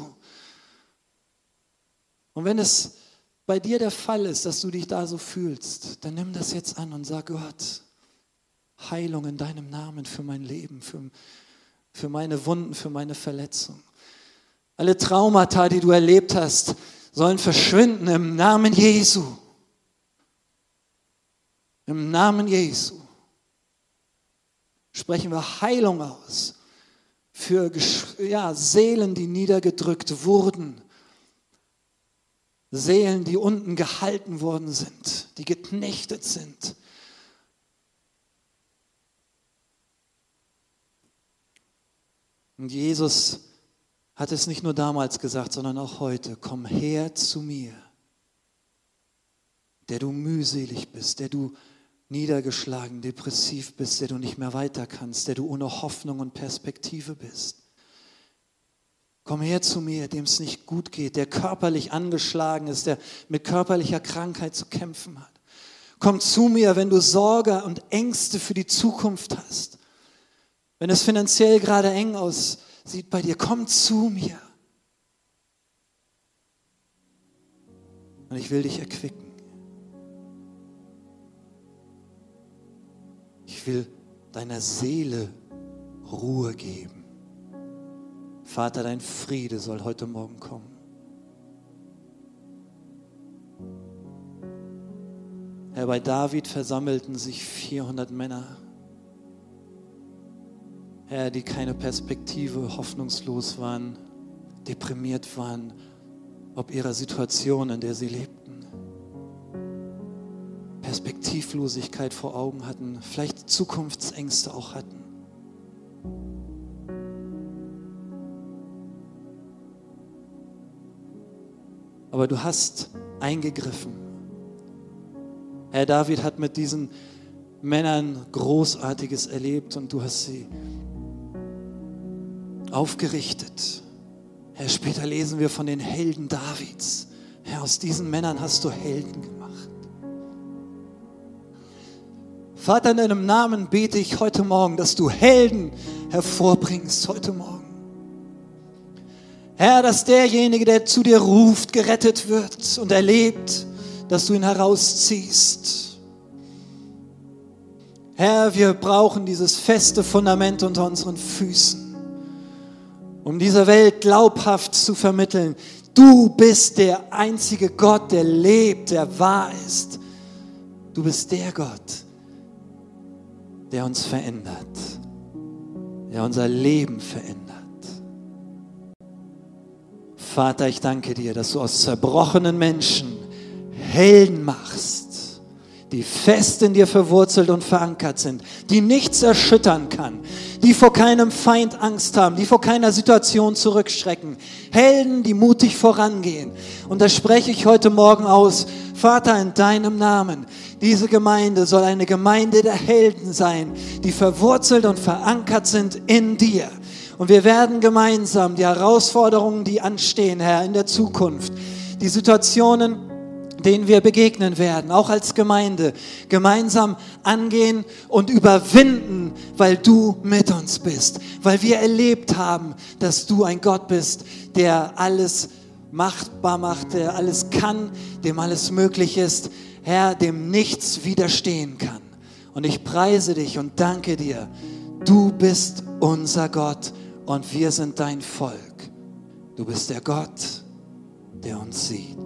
S1: Und wenn es bei dir der Fall ist, dass du dich da so fühlst, dann nimm das jetzt an und sag Gott, Heilung in deinem Namen für mein Leben, für, für meine Wunden, für meine Verletzungen. Alle Traumata, die du erlebt hast, sollen verschwinden im Namen Jesu. Im Namen Jesu sprechen wir Heilung aus für ja, Seelen, die niedergedrückt wurden. Seelen, die unten gehalten worden sind, die geknechtet sind. Und Jesus hat es nicht nur damals gesagt, sondern auch heute, komm her zu mir, der du mühselig bist, der du niedergeschlagen, depressiv bist, der du nicht mehr weiter kannst, der du ohne Hoffnung und Perspektive bist. Komm her zu mir, dem es nicht gut geht, der körperlich angeschlagen ist, der mit körperlicher Krankheit zu kämpfen hat. Komm zu mir, wenn du Sorge und Ängste für die Zukunft hast. Wenn es finanziell gerade eng aussieht bei dir, komm zu mir. Und ich will dich erquicken. Ich will deiner Seele Ruhe geben. Vater, dein Friede soll heute Morgen kommen. Herr, bei David versammelten sich 400 Männer. Herr, die keine Perspektive, hoffnungslos waren, deprimiert waren, ob ihrer Situation, in der sie lebten. Perspektivlosigkeit vor Augen hatten, vielleicht Zukunftsängste auch hatten. Aber du hast eingegriffen. Herr David hat mit diesen Männern Großartiges erlebt und du hast sie aufgerichtet. Herr, später lesen wir von den Helden Davids. Herr, aus diesen Männern hast du Helden gemacht. Vater, in deinem Namen bete ich heute Morgen, dass du Helden hervorbringst heute Morgen. Herr, dass derjenige, der zu dir ruft, gerettet wird und erlebt, dass du ihn herausziehst. Herr, wir brauchen dieses feste Fundament unter unseren Füßen um dieser Welt glaubhaft zu vermitteln, du bist der einzige Gott, der lebt, der wahr ist. Du bist der Gott, der uns verändert, der unser Leben verändert. Vater, ich danke dir, dass du aus zerbrochenen Menschen Helden machst die fest in dir verwurzelt und verankert sind, die nichts erschüttern kann, die vor keinem Feind Angst haben, die vor keiner Situation zurückschrecken. Helden, die mutig vorangehen. Und das spreche ich heute Morgen aus. Vater, in deinem Namen. Diese Gemeinde soll eine Gemeinde der Helden sein, die verwurzelt und verankert sind in dir. Und wir werden gemeinsam die Herausforderungen, die anstehen, Herr, in der Zukunft, die Situationen, denen wir begegnen werden, auch als Gemeinde, gemeinsam angehen und überwinden, weil du mit uns bist, weil wir erlebt haben, dass du ein Gott bist, der alles machtbar macht, der alles kann, dem alles möglich ist, Herr, dem nichts widerstehen kann. Und ich preise dich und danke dir, du bist unser Gott und wir sind dein Volk. Du bist der Gott, der uns sieht.